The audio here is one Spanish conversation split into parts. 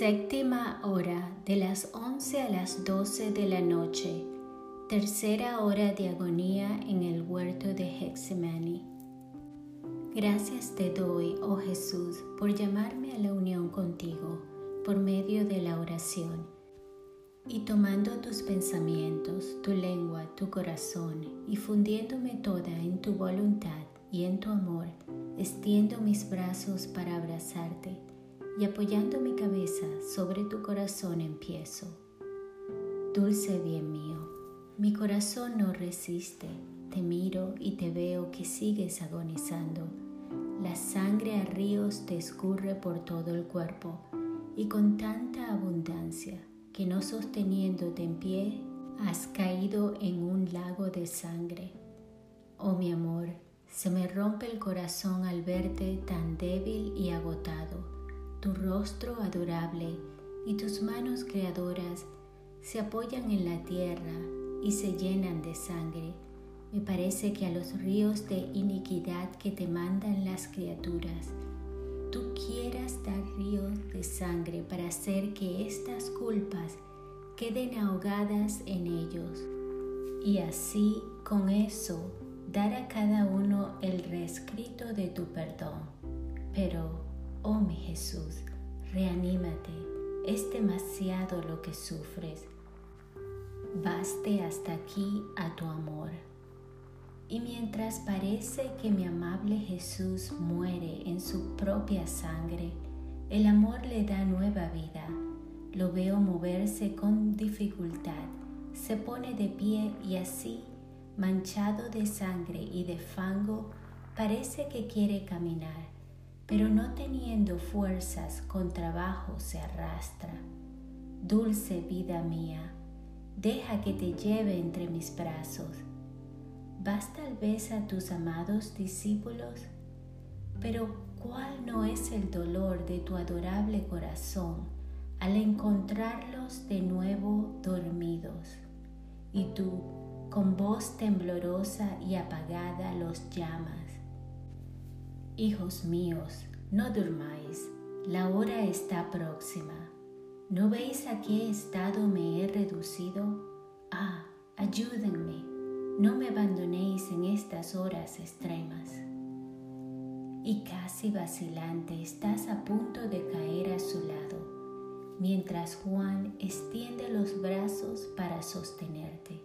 Séptima hora de las once a las doce de la noche. Tercera hora de agonía en el huerto de Heximani. Gracias te doy, oh Jesús, por llamarme a la unión contigo por medio de la oración. Y tomando tus pensamientos, tu lengua, tu corazón, y fundiéndome toda en tu voluntad y en tu amor, extiendo mis brazos para abrazarte y apoyando mi cabeza sobre tu corazón empiezo. Dulce bien mío, mi corazón no resiste, te miro y te veo que sigues agonizando. La sangre a ríos te escurre por todo el cuerpo y con tanta abundancia que no sosteniéndote en pie has caído en un lago de sangre. Oh mi amor, se me rompe el corazón al verte tan débil y agotado tu rostro adorable y tus manos creadoras se apoyan en la tierra y se llenan de sangre. Me parece que a los ríos de iniquidad que te mandan las criaturas, tú quieras dar ríos de sangre para hacer que estas culpas queden ahogadas en ellos y así con eso dar a cada uno el reescrito de tu perdón. Pero Oh mi Jesús, reanímate, es demasiado lo que sufres. Baste hasta aquí a tu amor. Y mientras parece que mi amable Jesús muere en su propia sangre, el amor le da nueva vida. Lo veo moverse con dificultad, se pone de pie y así, manchado de sangre y de fango, parece que quiere caminar pero no teniendo fuerzas con trabajo se arrastra. Dulce vida mía, deja que te lleve entre mis brazos. ¿Vas tal vez a tus amados discípulos? Pero ¿cuál no es el dolor de tu adorable corazón al encontrarlos de nuevo dormidos? Y tú, con voz temblorosa y apagada, los llamas Hijos míos, no durmáis, la hora está próxima. ¿No veis a qué estado me he reducido? Ah, ayúdenme, no me abandonéis en estas horas extremas. Y casi vacilante estás a punto de caer a su lado, mientras Juan extiende los brazos para sostenerte.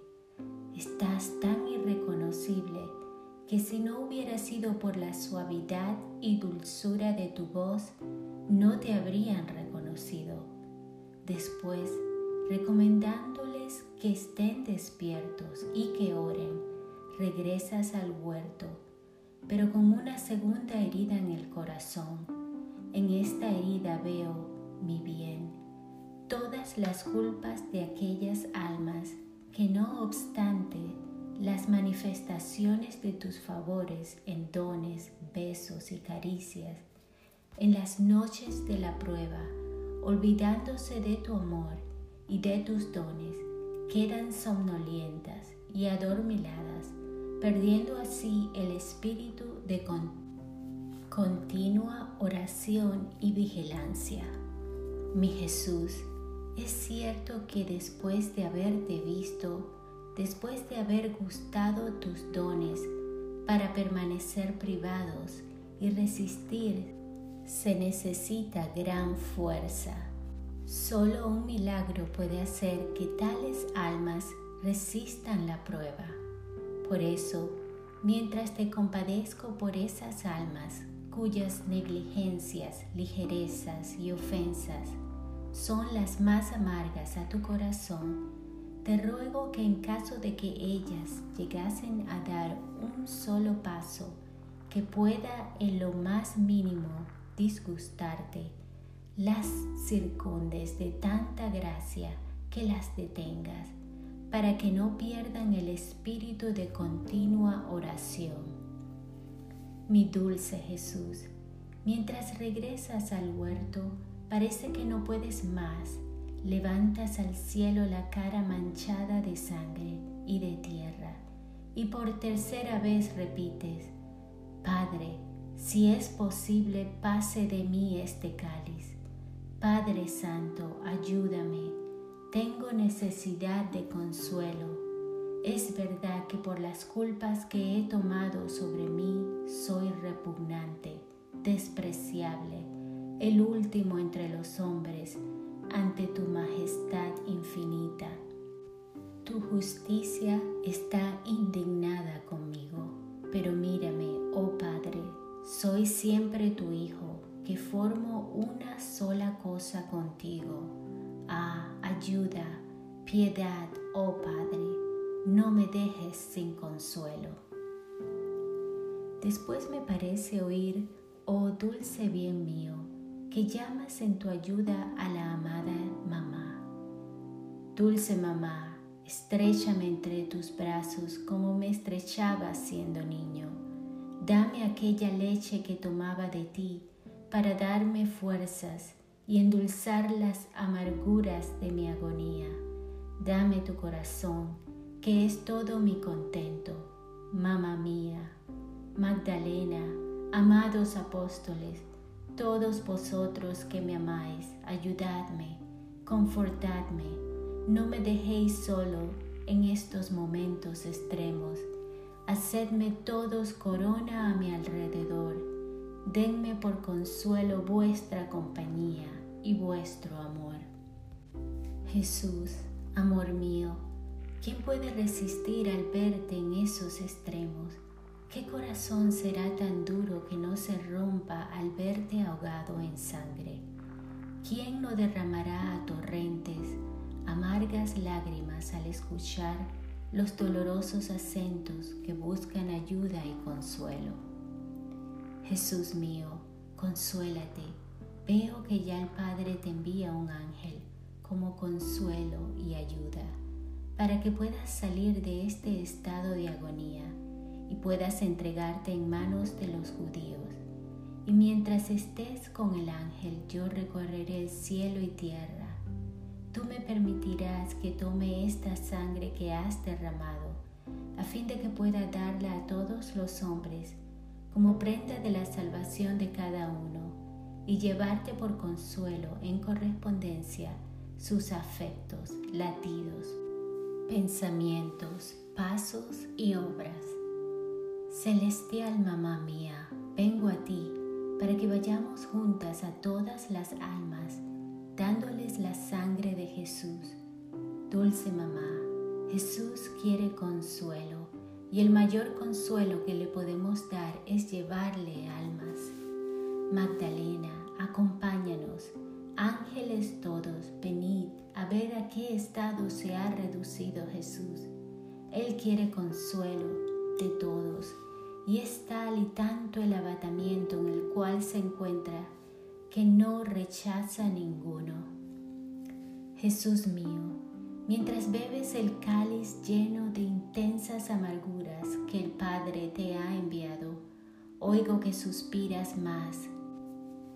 Estás tan irreconocible que si no hubiera sido por la suavidad y dulzura de tu voz, no te habrían reconocido. Después, recomendándoles que estén despiertos y que oren, regresas al huerto, pero con una segunda herida en el corazón. En esta herida veo, mi bien, todas las culpas de aquellas almas que no obstante las manifestaciones de tus favores en dones, besos y caricias, en las noches de la prueba, olvidándose de tu amor y de tus dones, quedan somnolientas y adormiladas, perdiendo así el espíritu de continua oración y vigilancia. Mi Jesús, es cierto que después de haberte visto, después de haber gustado tus dones para permanecer privados y resistir, se necesita gran fuerza. Solo un milagro puede hacer que tales almas resistan la prueba. Por eso, mientras te compadezco por esas almas cuyas negligencias, ligerezas y ofensas son las más amargas a tu corazón, te ruego que en caso de que ellas llegasen a dar un solo paso que pueda en lo más mínimo disgustarte, las circundes de tanta gracia que las detengas, para que no pierdan el espíritu de continua oración. Mi dulce Jesús, mientras regresas al huerto, parece que no puedes más levantas al cielo la cara manchada de sangre y de tierra, y por tercera vez repites, Padre, si es posible, pase de mí este cáliz, Padre Santo, ayúdame. Tengo necesidad de consuelo. Es verdad que por las culpas que he tomado sobre mí soy repugnante, despreciable, el último entre los hombres, ante tu majestad infinita. Tu justicia está indignada conmigo, pero mírame, oh Padre, soy siempre tu Hijo, que formo una sola cosa contigo. Ah, ayuda, piedad, oh Padre, no me dejes sin consuelo. Después me parece oír, oh dulce bien mío, que llamas en tu ayuda a la amada mamá. Dulce mamá, estrechame entre tus brazos como me estrechabas siendo niño. Dame aquella leche que tomaba de ti para darme fuerzas y endulzar las amarguras de mi agonía. Dame tu corazón, que es todo mi contento. Mamá mía, Magdalena, amados apóstoles, todos vosotros que me amáis, ayudadme, confortadme, no me dejéis solo en estos momentos extremos. Hacedme todos corona a mi alrededor. Denme por consuelo vuestra compañía y vuestro amor. Jesús, amor mío, ¿quién puede resistir al verte en esos extremos? ¿Qué corazón será tan duro que no se rompa al verte ahogado en sangre? ¿Quién no derramará a torrentes amargas lágrimas al escuchar los dolorosos acentos que buscan ayuda y consuelo? Jesús mío, consuélate. Veo que ya el Padre te envía un ángel como consuelo y ayuda para que puedas salir de este estado de agonía y puedas entregarte en manos de los judíos. Y mientras estés con el ángel, yo recorreré el cielo y tierra. Tú me permitirás que tome esta sangre que has derramado, a fin de que pueda darla a todos los hombres como prenda de la salvación de cada uno, y llevarte por consuelo en correspondencia sus afectos, latidos, pensamientos, pasos y obras Celestial mamá mía, vengo a ti para que vayamos juntas a todas las almas, dándoles la sangre de Jesús. Dulce mamá, Jesús quiere consuelo y el mayor consuelo que le podemos dar es llevarle almas. Magdalena, acompáñanos. Ángeles todos, venid a ver a qué estado se ha reducido Jesús. Él quiere consuelo y es tal y tanto el abatamiento en el cual se encuentra que no rechaza ninguno. Jesús mío, mientras bebes el cáliz lleno de intensas amarguras que el Padre te ha enviado, oigo que suspiras más,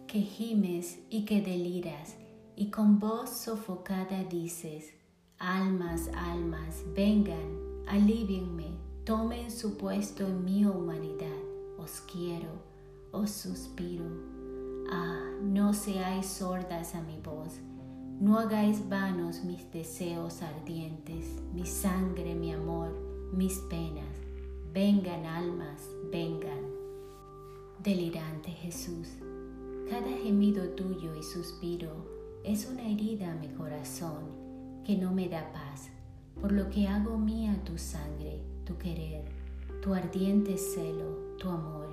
que gimes y que deliras, y con voz sofocada dices, almas, almas, vengan, alivienme Tomen su puesto en mi humanidad. Os quiero, os suspiro. Ah, no seáis sordas a mi voz. No hagáis vanos mis deseos ardientes, mi sangre, mi amor, mis penas. Vengan almas, vengan. Delirante Jesús, cada gemido tuyo y suspiro es una herida a mi corazón que no me da paz, por lo que hago mía tu sangre tu querer, tu ardiente celo, tu amor,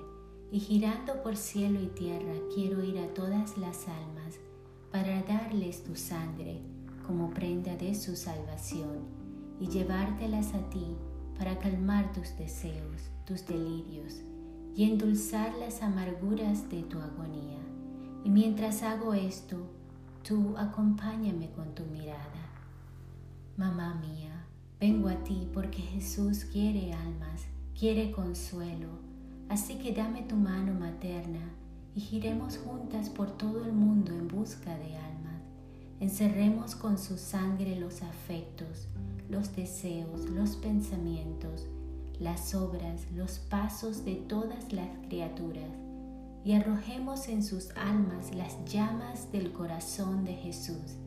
y girando por cielo y tierra quiero ir a todas las almas para darles tu sangre como prenda de su salvación y llevártelas a ti para calmar tus deseos, tus delirios y endulzar las amarguras de tu agonía. Y mientras hago esto, tú acompáñame con tu mirada. Mamá mía, Vengo a ti porque Jesús quiere almas, quiere consuelo, así que dame tu mano materna y giremos juntas por todo el mundo en busca de almas. Encerremos con su sangre los afectos, los deseos, los pensamientos, las obras, los pasos de todas las criaturas y arrojemos en sus almas las llamas del corazón de Jesús,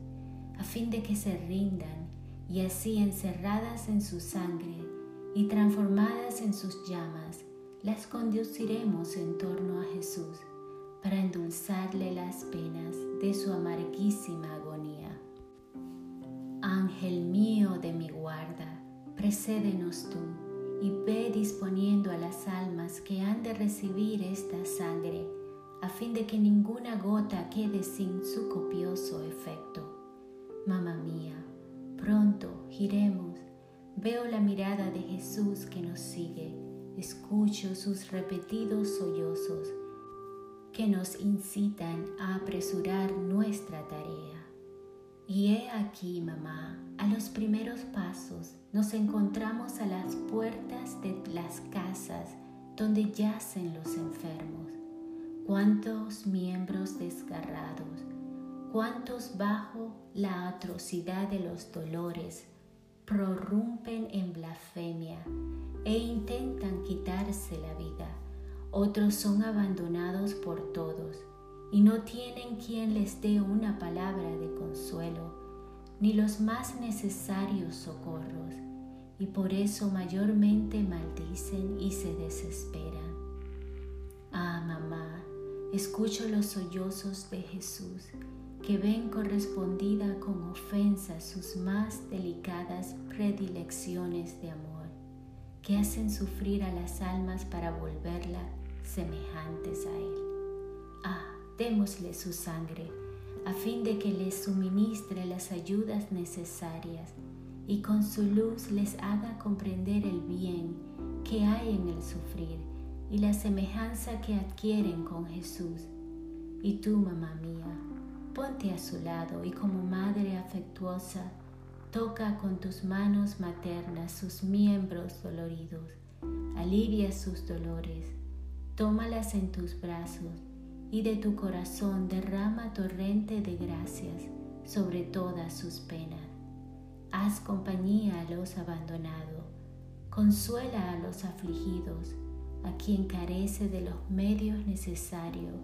a fin de que se rindan y así encerradas en su sangre y transformadas en sus llamas, las conduciremos en torno a Jesús para endulzarle las penas de su amarguísima agonía. Ángel mío de mi guarda, precédenos tú y ve disponiendo a las almas que han de recibir esta sangre, a fin de que ninguna gota quede sin su copioso efecto. Mamá mía, pronto giremos, veo la mirada de Jesús que nos sigue, escucho sus repetidos sollozos que nos incitan a apresurar nuestra tarea. Y he aquí, mamá, a los primeros pasos nos encontramos a las puertas de las casas donde yacen los enfermos. Cuántos miembros desgarrados, cuántos bajo la atrocidad de los dolores prorrumpen en blasfemia e intentan quitarse la vida otros son abandonados por todos y no tienen quien les dé una palabra de consuelo, ni los más necesarios socorros, y por eso mayormente maldicen y se desesperan. Ah, mamá, escucho los sollozos de Jesús, que ven correspondida con ofensa sus más delicadas predilecciones de amor, que hacen sufrir a las almas para volverla semejantes a Él. Ah, démosle su sangre, a fin de que les suministre las ayudas necesarias y con su luz les haga comprender el bien que hay en el sufrir y la semejanza que adquieren con Jesús. Y tú, mamá mía, ponte a su lado y como madre afectuosa, toca con tus manos maternas sus miembros doloridos, alivia sus dolores tómalas en tus brazos y de tu corazón derrama torrente de gracias sobre todas sus penas. Haz compañía a los abandonados, consuela a los afligidos, a quien carece de los medios necesarios.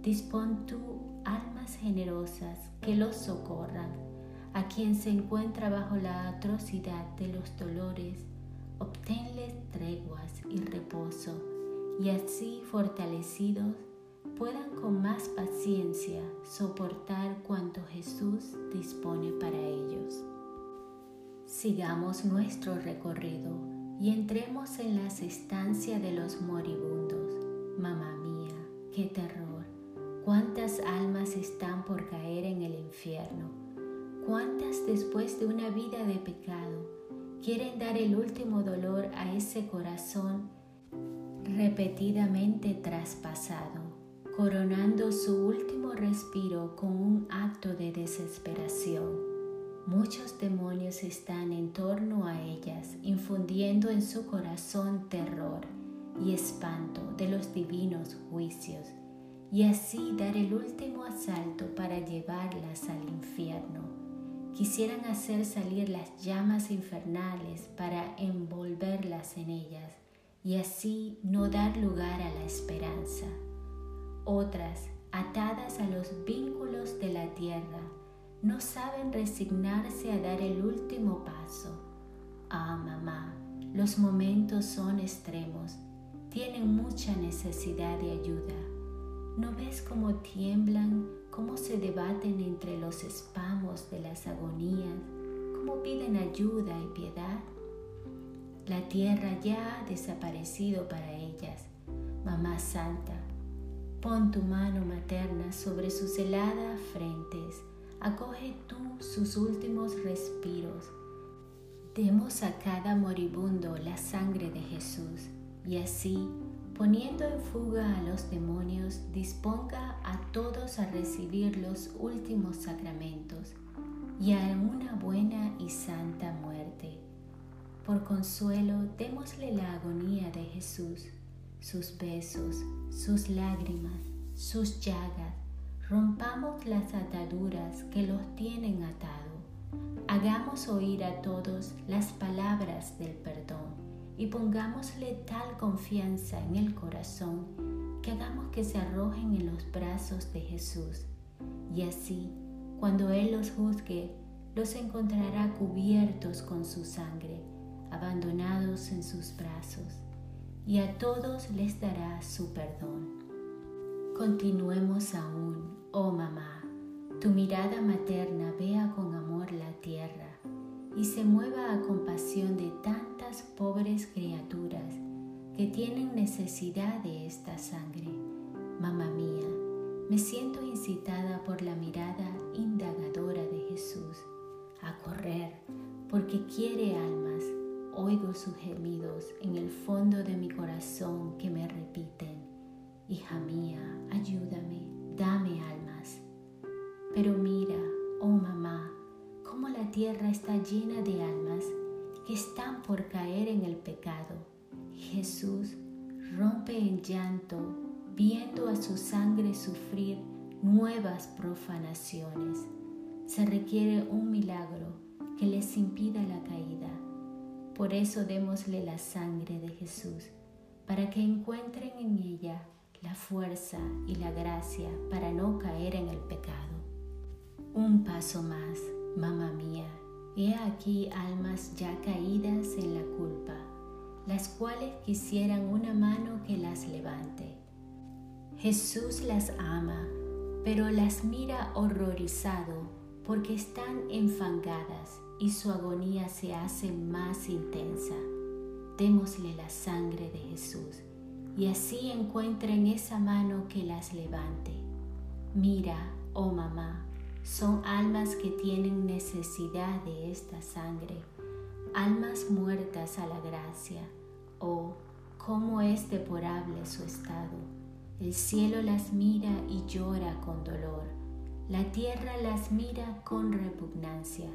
Dispón tú almas generosas que los socorran, a quien se encuentra bajo la atrocidad de los dolores, obténle treguas y reposo y así fortalecidos puedan con más paciencia soportar cuanto Jesús dispone para ellos. Sigamos nuestro recorrido y entremos en las estancias de los moribundos. Mamá mía, qué terror, cuántas almas están por caer en el infierno, cuántas después de una vida de pecado quieren dar el último dolor a ese corazón repetidamente traspasado, coronando su último respiro con un acto de desesperación. Muchos demonios están en torno a ellas, infundiendo en su corazón terror y espanto de los divinos juicios, y así dar el último asalto para llevarlas al infierno. Quisieran hacer salir las llamas infernales para envolverlas en ellas y así no dar lugar a la esperanza. Otras, atadas a los vínculos de la tierra, no saben resignarse a dar el último paso. Ah, mamá, los momentos son extremos, tienen mucha necesidad de ayuda. ¿No ves cómo tiemblan, cómo se debaten entre los espamos de las agonías, cómo piden ayuda y piedad? La tierra ya ha desaparecido para ellas. Mamá Santa, pon tu mano materna sobre sus heladas frentes. Acoge tú sus últimos respiros. Demos a cada moribundo la sangre de Jesús y así, poniendo en fuga a los demonios, disponga a todos a recibir los últimos sacramentos y a una buena y santa muerte por consuelo, démosle la agonía de Jesús, sus besos, sus lágrimas, sus llagas. Rompamos las ataduras que los tienen atado. Hagamos oír a todos las palabras del perdón y pongámosle tal confianza en el corazón que hagamos que se arrojen en los brazos de Jesús. Y así, cuando Él los juzgue, los encontrará cubiertos con su sangre, abandonados en sus brazos, y a todos les dará su perdón. Continuemos aún, oh mamá, tu mirada materna vea con amor la tierra y se mueva a compasión de pobres criaturas que tienen necesidad de esta sangre. Mamá mía, me siento incitada por la mirada indagadora de Jesús a correr porque quiere almas. Oigo sus gemidos en el fondo de mi corazón que me repiten, Hija mía, ayúdame, dame almas. Pero mira, oh mamá, cómo la tierra está llena de almas que están por caer en el pecado. Jesús rompe en llanto viendo a su sangre sufrir nuevas profanaciones. Se requiere un milagro que les impida la caída. Por eso démosle la sangre de Jesús, para que encuentren en ella la fuerza y la gracia para no caer en el pecado. Un paso más, mamá mía, he aquí almas ya caídas en la culpa, las cuales quisieran una mano que las levante Jesús las ama, pero las mira horrorizado porque están enfangadas y su agonía se hace más intensa. Démosle la sangre de Jesús y así encuentren esa mano que las levante. Mira, oh mamá, son almas que tienen necesidad de esta sangre, almas muertas a la gracia. Oh, cómo es deplorable su estado el cielo las mira y llora con dolor. La tierra las mira con repugnancia.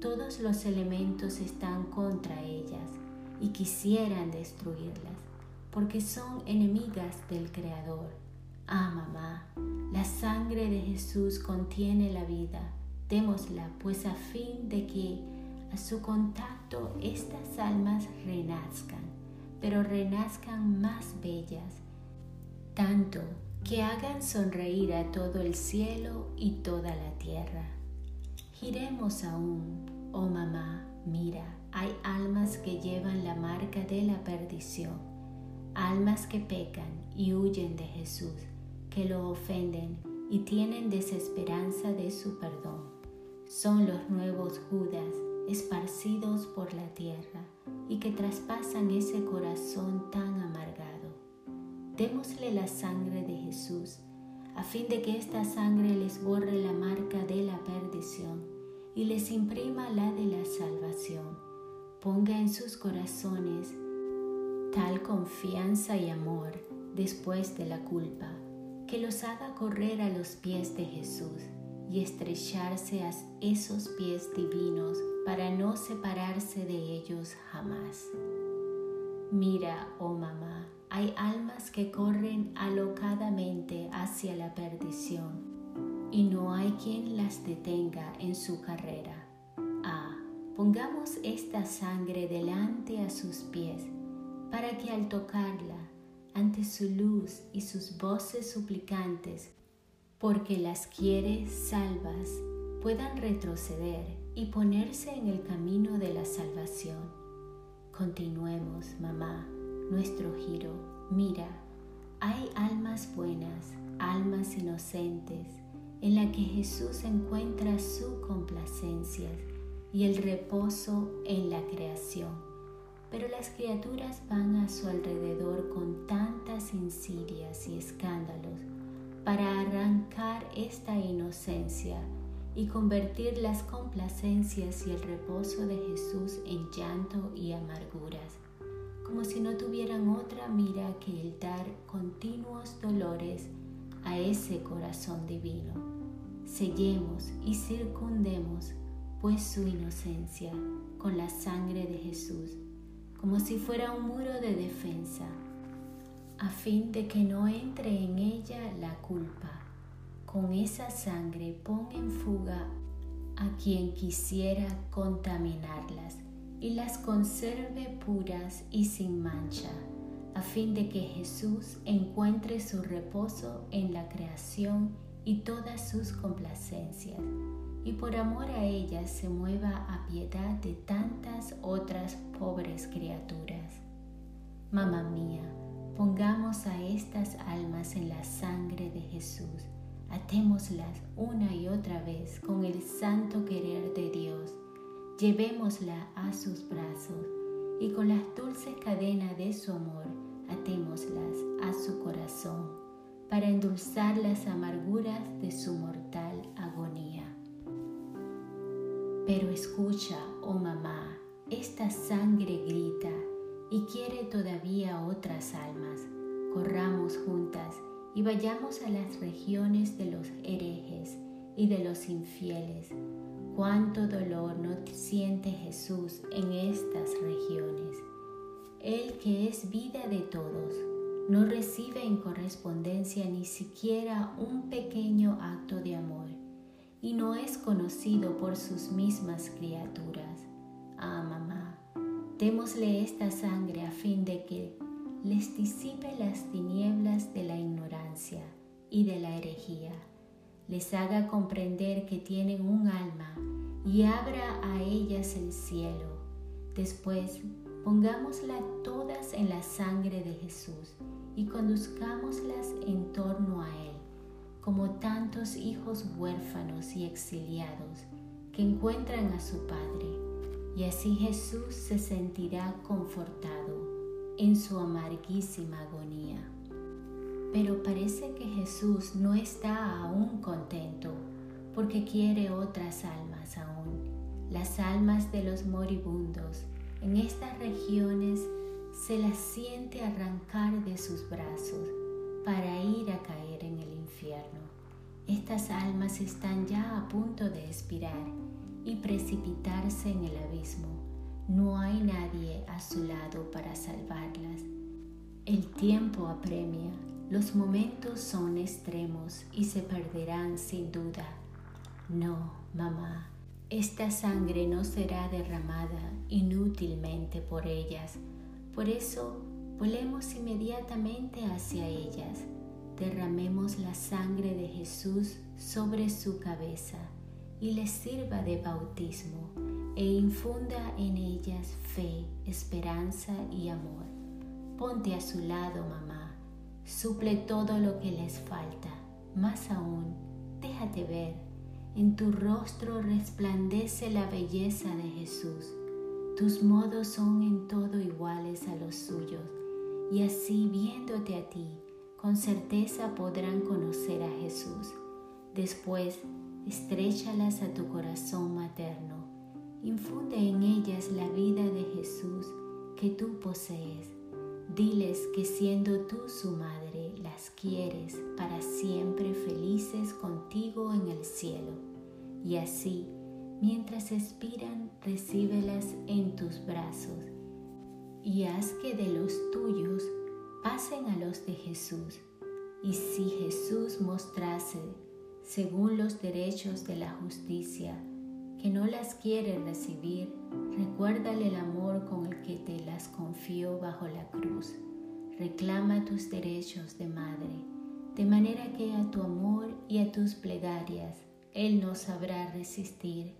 Todos los elementos están contra ellas y quisieran destruirlas, porque son enemigas del Creador. Ah, mamá, la sangre de Jesús contiene la vida. Démosla, pues a fin de que a su contacto estas almas renazcan, pero renazcan más bellas tanto que hagan sonreír a todo el cielo y toda la tierra. Giremos aún, oh mamá, mira, hay almas que llevan la marca de la perdición, almas que pecan y huyen de Jesús, que lo ofenden y tienen desesperanza de su perdón. Son los nuevos Judas esparcidos por la tierra y que traspasan ese corazón tan amargado démosle la sangre de Jesús, a fin de que esta sangre les borre la marca de la perdición y les imprima la de la salvación. Ponga en sus corazones tal confianza y amor después de la culpa, que los haga correr a los pies de Jesús y estrecharse a esos pies divinos para no separarse de ellos jamás. Mira, oh mamá, hay almas que corren alocadamente hacia la perdición y no hay quien las detenga en su carrera. Ah, pongamos esta sangre delante a sus pies para que al tocarla, ante su luz y sus voces suplicantes, porque las quiere salvas, puedan retroceder y ponerse en el camino de la salvación. Continuemos, mamá nuestro giro. Mira, hay almas buenas, almas inocentes, en la que Jesús encuentra su complacencia y el reposo en la creación. Pero las criaturas van a su alrededor con tantas insidias y escándalos para arrancar esta inocencia y convertir las complacencias y el reposo de Jesús en llanto y amarguras como si no tuvieran otra mira que el dar continuos dolores a ese corazón divino. Sellemos y circundemos pues su inocencia con la sangre de Jesús, como si fuera un muro de defensa, a fin de que no entre en ella la culpa. Con esa sangre pon en fuga a quien quisiera contaminarlas y las conserve puras y sin mancha, a fin de que Jesús encuentre su reposo en la creación y todas sus complacencias, y por amor a ellas se mueva a piedad de tantas otras pobres criaturas. Mamá mía, pongamos a estas almas en la sangre de Jesús, atémoslas una y otra vez con el santo querer de Dios, llevémosla a sus brazos y con las dulces cadenas de su amor, atémoslas a su corazón para endulzar las amarguras de su mortal agonía. Pero escucha, oh mamá, esta sangre grita y quiere todavía otras almas. Corramos juntas y vayamos a las regiones de los herejes y de los infieles. Cuánto dolor no siente Jesús en estas regiones. Él que es vida de todos, no recibe en correspondencia ni siquiera un pequeño acto de amor y no es conocido por sus mismas criaturas. Ah, mamá, démosle esta sangre a fin de que les disipe las tinieblas de la ignorancia y de la herejía, les haga comprender que tienen un alma y abra a ellas el cielo. Después Pongámoslas todas en la sangre de Jesús y conduzcámoslas en torno a Él, como tantos hijos huérfanos y exiliados que encuentran a su Padre, y así Jesús se sentirá confortado en su amarguísima agonía. Pero parece que Jesús no está aún contento porque quiere otras almas aún, las almas de los moribundos en estas regiones se las siente arrancar de sus brazos para ir a caer en el infierno. Estas almas están ya a punto de expirar y precipitarse en el abismo. No hay nadie a su lado para salvarlas. El tiempo apremia, los momentos son extremos y se perderán sin duda. No, mamá, esta sangre no será derramada inútilmente por ellas. Por eso, volemos inmediatamente hacia ellas. Derramemos la sangre de Jesús sobre su cabeza y les sirva de bautismo e infunda en ellas fe, esperanza y amor. Ponte a su lado, mamá. Suple todo lo que les falta. Más aún, déjate ver en tu rostro resplandece la belleza de Jesús. Tus modos son en todo iguales a los suyos, y así viéndote a ti, con certeza podrán conocer a Jesús. Después, estréchalas a tu corazón materno. Infunde en ellas la vida de Jesús que tú posees. Diles que siendo tú su madre, las quieres para siempre felices contigo en el cielo y así, mientras expiran, recíbelas en tus brazos y haz que de los Jesús. Y si Jesús mostrase, según los derechos de la justicia, que no las quiere recibir, recuérdale el amor con el que te las confió bajo la cruz. Reclama tus derechos de madre, de manera que a tu amor y a tus plegarias él no sabrá resistir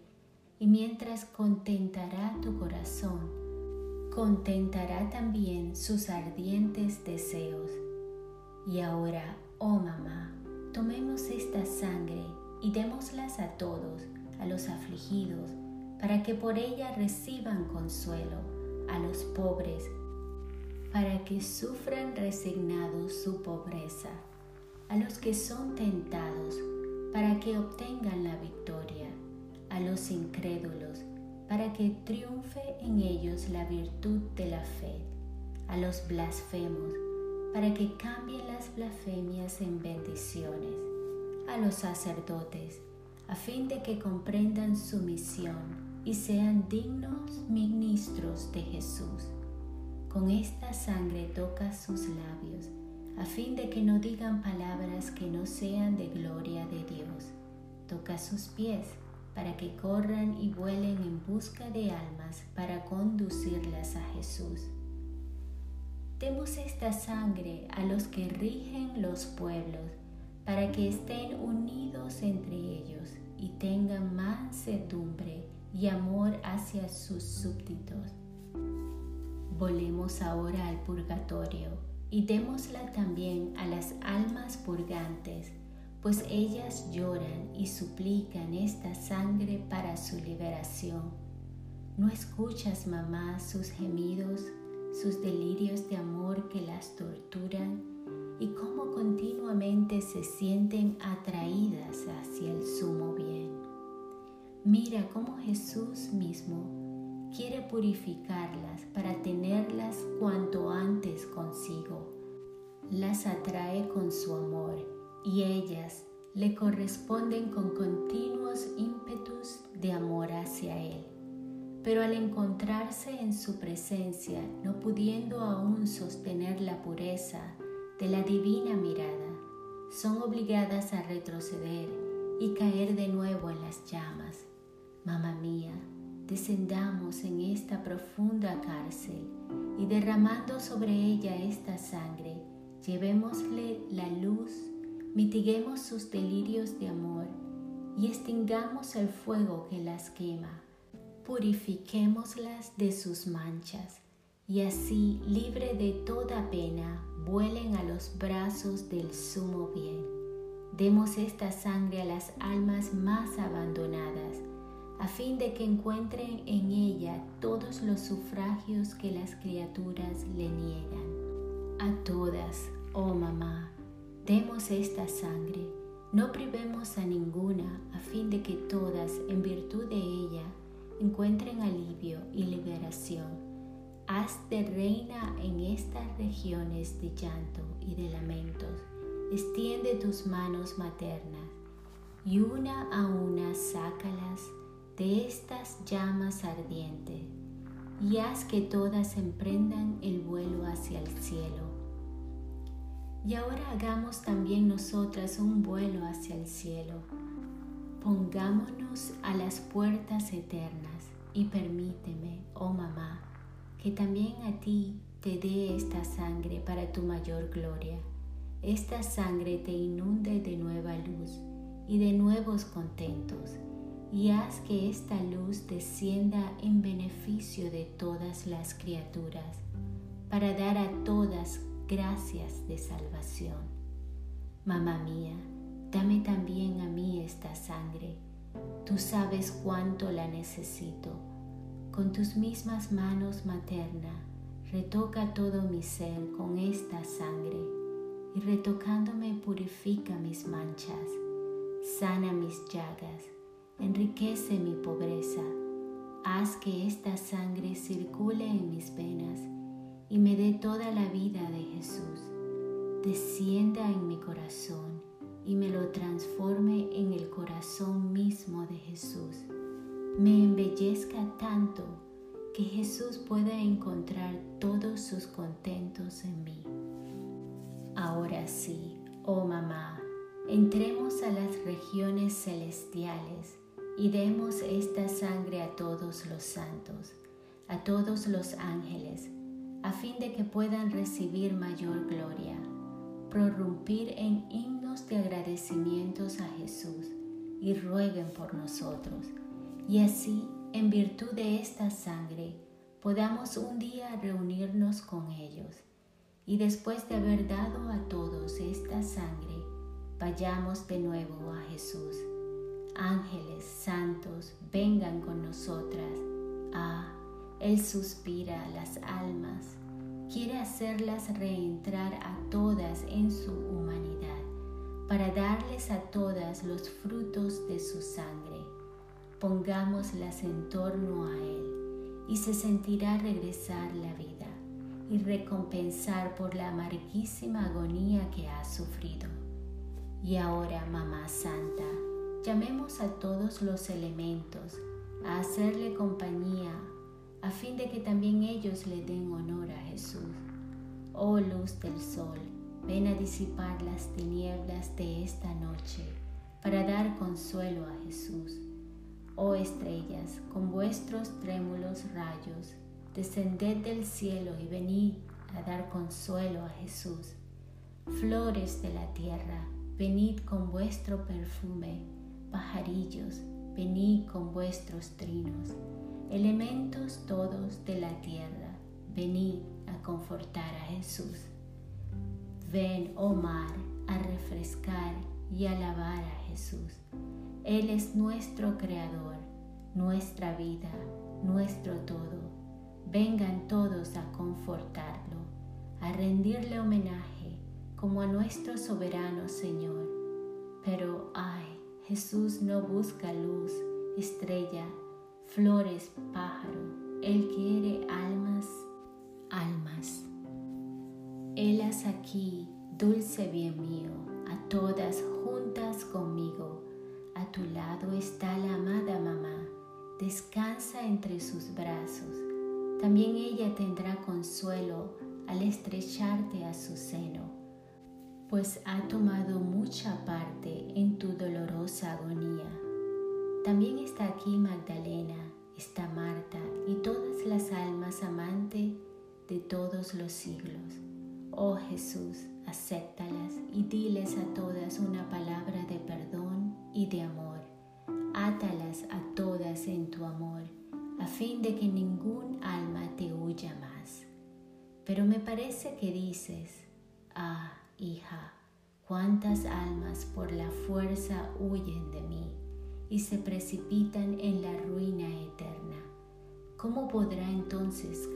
y mientras contentará tu corazón, contentará también sus ardientes deseos. Y ahora, oh mamá, tomemos esta sangre y démoslas a todos, a los afligidos, para que por ella reciban consuelo, a los pobres, para que sufran resignados su pobreza, a los que son tentados, para que obtengan la victoria, a los incrédulos, para que triunfe en ellos la virtud de la fe, a los blasfemos, para que cambien las blasfemias en bendiciones, a los sacerdotes, a fin de que comprendan su misión y sean dignos ministros de Jesús. Con esta sangre toca sus labios a fin de que no digan palabras que no sean de gloria de Dios. Toca sus pies para que corran y vuelen en busca de almas para conducirlas a Jesús. Demos esta sangre a los que rigen los pueblos, para que estén unidos entre ellos y tengan mansedumbre y amor hacia sus súbditos. Volemos ahora al purgatorio y démosla también a las almas purgantes, pues ellas lloran y suplican esta sangre para su liberación. ¿No escuchas, mamá, sus gemidos, sus delirios de amor que las torturan y cómo continuamente se sienten atraídas hacia el sumo bien? Mira cómo Jesús mismo quiere purificarlas para tenerlas cuanto antes consigo. Las atrae con su amor y ellas le corresponden con continuos ímpetus de amor hacia Él. Pero al encontrarse en su presencia, no pudiendo aún sostener la pureza de la divina mirada, son obligadas a retroceder y caer de nuevo en las llamas. Mamá mía, descendamos en esta profunda cárcel y derramando sobre ella esta sangre, llevémosle la luz, mitiguemos sus delirios de amor y extingamos el fuego que las quema. Purifiquémoslas de sus manchas y así, libre de toda pena, vuelen a los brazos del sumo bien. Demos esta sangre a las almas más abandonadas a fin de que encuentren en ella todos los sufragios que las criaturas le niegan. A todas, oh mamá, demos esta sangre, no privemos a ninguna, a fin de que todas, en virtud de ella, encuentren alivio y liberación. Haz de reina en estas regiones de llanto y de lamentos. Extiende tus manos maternas y una a una sácalas de estas llamas ardientes y haz que todas emprendan el vuelo hacia el cielo. Y ahora hagamos también nosotras un vuelo hacia el cielo. Pongámonos a las puertas eternas y permíteme, oh mamá, que también a ti te dé esta sangre para tu mayor gloria. Esta sangre te inunde de nueva luz y de nuevos contentos y haz que esta luz descienda en beneficio de todas las criaturas, para dar a todas gracias de salvación. Mamá mía, dame también a mí esta sangre. Tú sabes cuánto la necesito. Con tus mismas manos materna, retoca todo mi ser con esta sangre y retocándome purifica mis manchas, sana mis llagas enriquece mi pobreza. Haz que esta sangre circule en mis venas y me dé toda la vida de Jesús. Descienda en mi corazón y me lo transforme en el corazón mismo de Jesús. Me embellezca tanto que Jesús pueda encontrar todos sus contentos en mí. Ahora sí, oh mamá, entremos a las regiones celestiales y demos esta sangre a todos los santos, a todos los ángeles, a fin de que puedan recibir mayor gloria, prorrumpir en de agradecimientos a Jesús y rueguen por nosotros, y así, en virtud de esta sangre, podamos un día reunirnos con ellos, y después de haber dado a todos esta sangre, vayamos de nuevo a Jesús. Ángeles santos, vengan con nosotras. Ah, Él suspira las almas, quiere hacerlas reentrar a todas en su humanidad, para darles a todas los frutos de su sangre. Pongámoslas en torno a Él y se sentirá regresar la vida y recompensar por la amarguísima agonía que ha sufrido. Y ahora, Mamá Santa, Llamemos a todos los elementos a hacerle compañía a fin de que también ellos le den honor a Jesús. Oh luz del sol, ven a disipar las tinieblas de esta noche para dar consuelo a Jesús. Oh estrellas, con vuestros trémulos rayos, descended del cielo y venid a dar consuelo a Jesús. Flores de la tierra, venid con vuestro perfume, pajarillos, venid con vuestros trinos, elementos todos de la tierra, venid a confortar a Jesús. Ven, oh mar, a refrescar y alabar a Jesús. Él es nuestro creador, nuestra vida, nuestro todo. Vengan todos a confortarlo, a rendirle homenaje como a nuestro soberano Señor. Pero ay, Jesús no busca luz, estrella, flores, pájaro. Él quiere almas, almas. Helas aquí, dulce bien mío, a todas juntas conmigo. A tu lado está la amada mamá, descansa entre sus brazos. También ella tendrá consuelo al estrecharte a su seno pues ha tomado mucha parte en tu dolorosa agonía. También está aquí Magdalena, está Marta y todas las almas amantes de todos los siglos. Oh Jesús, acéptalas y diles a todas una palabra de perdón y de amor. Átalas a todas en tu amor, a fin de que ningún alma te huya más. Pero me parece que dices, ah, hija, cuántas almas por la fuerza huyen de mí y se precipitan en la ruina eterna. ¿Cómo podrá entonces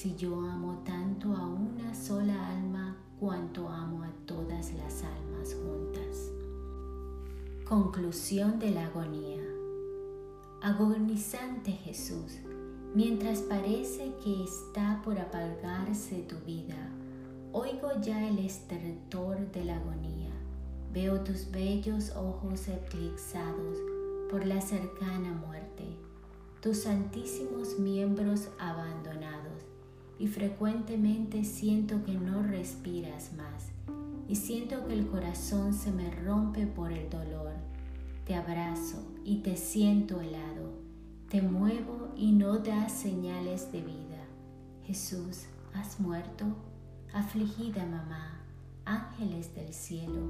si yo amo tanto a una sola alma cuanto amo a todas las almas juntas? Conclusión de la agonía. Agonizante Jesús, mientras parece que está por apagarse tu vida, Oigo ya el estertor de la agonía. Veo tus bellos ojos eclipsados por la cercana muerte, tus santísimos miembros abandonados, y frecuentemente siento que no respiras más, y siento que el corazón se me rompe por el dolor. Te abrazo y te siento helado, te muevo y no das señales de vida. Jesús, ¿has muerto? Afligida mamá, ángeles del cielo,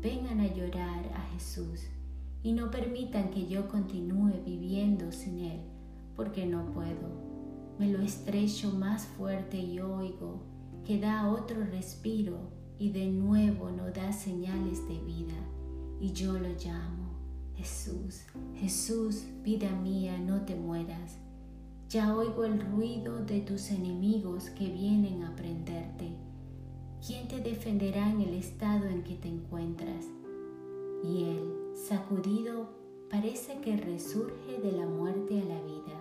vengan a llorar a Jesús y no permitan que yo continúe viviendo sin Él, porque no puedo. Me lo estrecho más fuerte y oigo que da otro respiro y de nuevo no da señales de vida. Y yo lo llamo, Jesús, Jesús, vida mía, no te mueras. Ya oigo el ruido de tus enemigos que vienen a prenderte. ¿Quién te defenderá en el estado en que te encuentras? Y él, sacudido, parece que resurge de la muerte a la vida.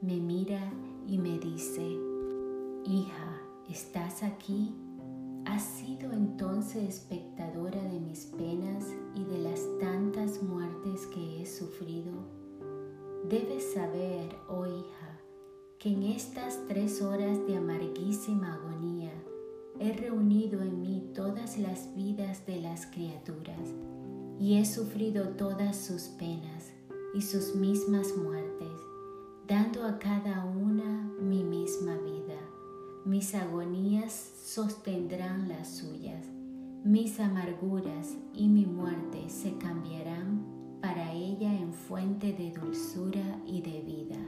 Me mira y me dice, Hija, ¿estás aquí? ¿Has sido entonces espectadora de mis penas y de las tantas muertes que he sufrido? Debes saber, oh hija, que en estas tres horas de amarguísima agonía he reunido en mí todas las vidas de las criaturas y he sufrido todas sus penas y sus mismas muertes, dando a cada una mi misma vida. Mis agonías sostendrán las suyas, mis amarguras y mi muerte se cambiarán para ella en fuente de dulzura y de vida.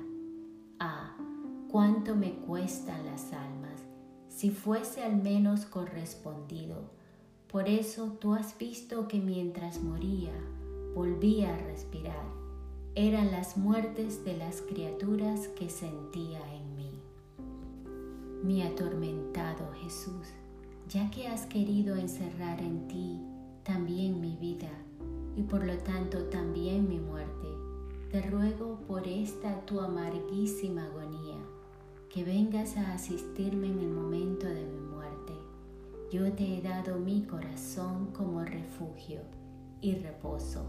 Ah, cuánto me cuestan las almas, si fuese al menos correspondido. Por eso tú has visto que mientras moría, volvía a respirar. Eran las muertes de las criaturas que sentía en mí. Mi atormentado Jesús, ya que has querido encerrar en ti también mi vida y por lo tanto también mi muerte, te ruego por esta tu amarguísima agonía que vengas a asistirme en el momento de mi muerte. Yo te he dado mi corazón como refugio y reposo,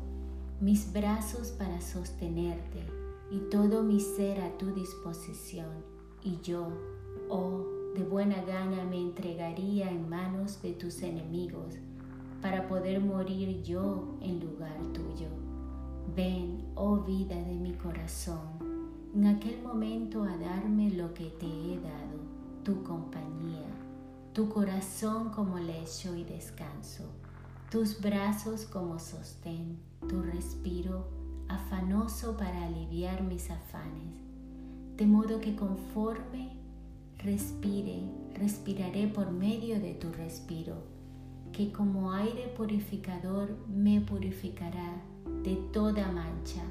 mis brazos para sostenerte y todo mi ser a tu disposición. Y yo, oh, de buena gana me entregaría en manos de tus enemigos para poder morir yo en lugar tuyo. Ven, oh vida de mi corazón, en aquel momento a darme lo que te he dado, tu compañía, tu corazón como lecho y descanso, tus brazos como sostén, tu respiro afanoso para aliviar mis afanes, de modo que conforme respire, respiraré por medio de tu respiro, que como aire purificador me purificará de toda mancha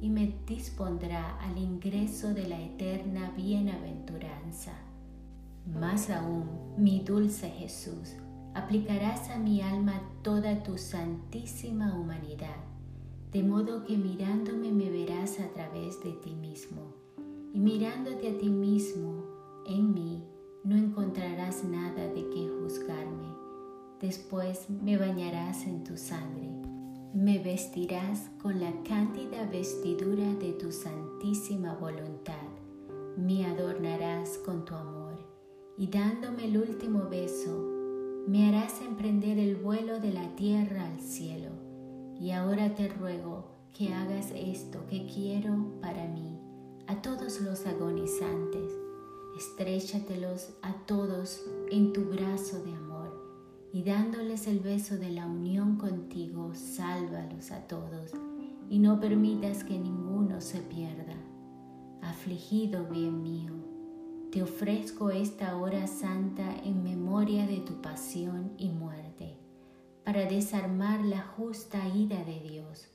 y me dispondrá al ingreso de la eterna bienaventuranza. Más aún, mi dulce Jesús, aplicarás a mi alma toda tu santísima humanidad, de modo que mirándome me verás a través de ti mismo, y mirándote a ti mismo en mí, no encontrarás nada de qué juzgarme. Después me bañarás en tu sangre me vestirás con la cándida vestidura de tu santísima voluntad, me adornarás con tu amor, y dándome el último beso, me harás emprender el vuelo de la tierra al cielo. Y ahora te ruego que hagas esto que quiero para mí, a todos los agonizantes, estréchatelos a todos en tu brazo de amor y dándoles el beso de la unión contigo, sálvalos a todos y no permitas que ninguno se pierda. Afligido bien mío, te ofrezco esta hora santa en memoria de tu pasión y muerte, para desarmar la justa ira de Dios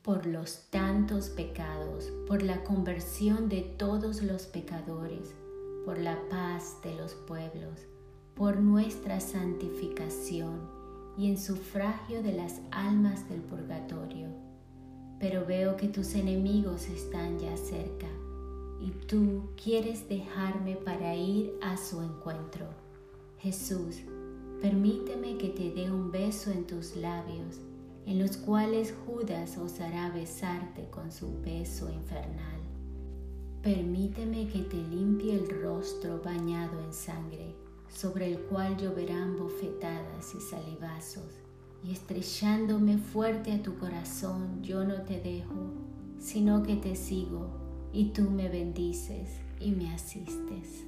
por los tantos pecados, por la conversión de todos los pecadores, por la paz de los pueblos por nuestra santificación y en sufragio de las almas del purgatorio. Pero veo que tus enemigos están ya cerca y tú quieres dejarme para ir a su encuentro. Jesús, permíteme que te dé un beso en tus labios, en los cuales Judas osará besarte con su beso infernal. Permíteme que te limpie el rostro bañado en sangre sobre el cual lloverán bofetadas y salivazos, y estrellándome fuerte a tu corazón, yo no te dejo, sino que te sigo, y tú me bendices y me asistes.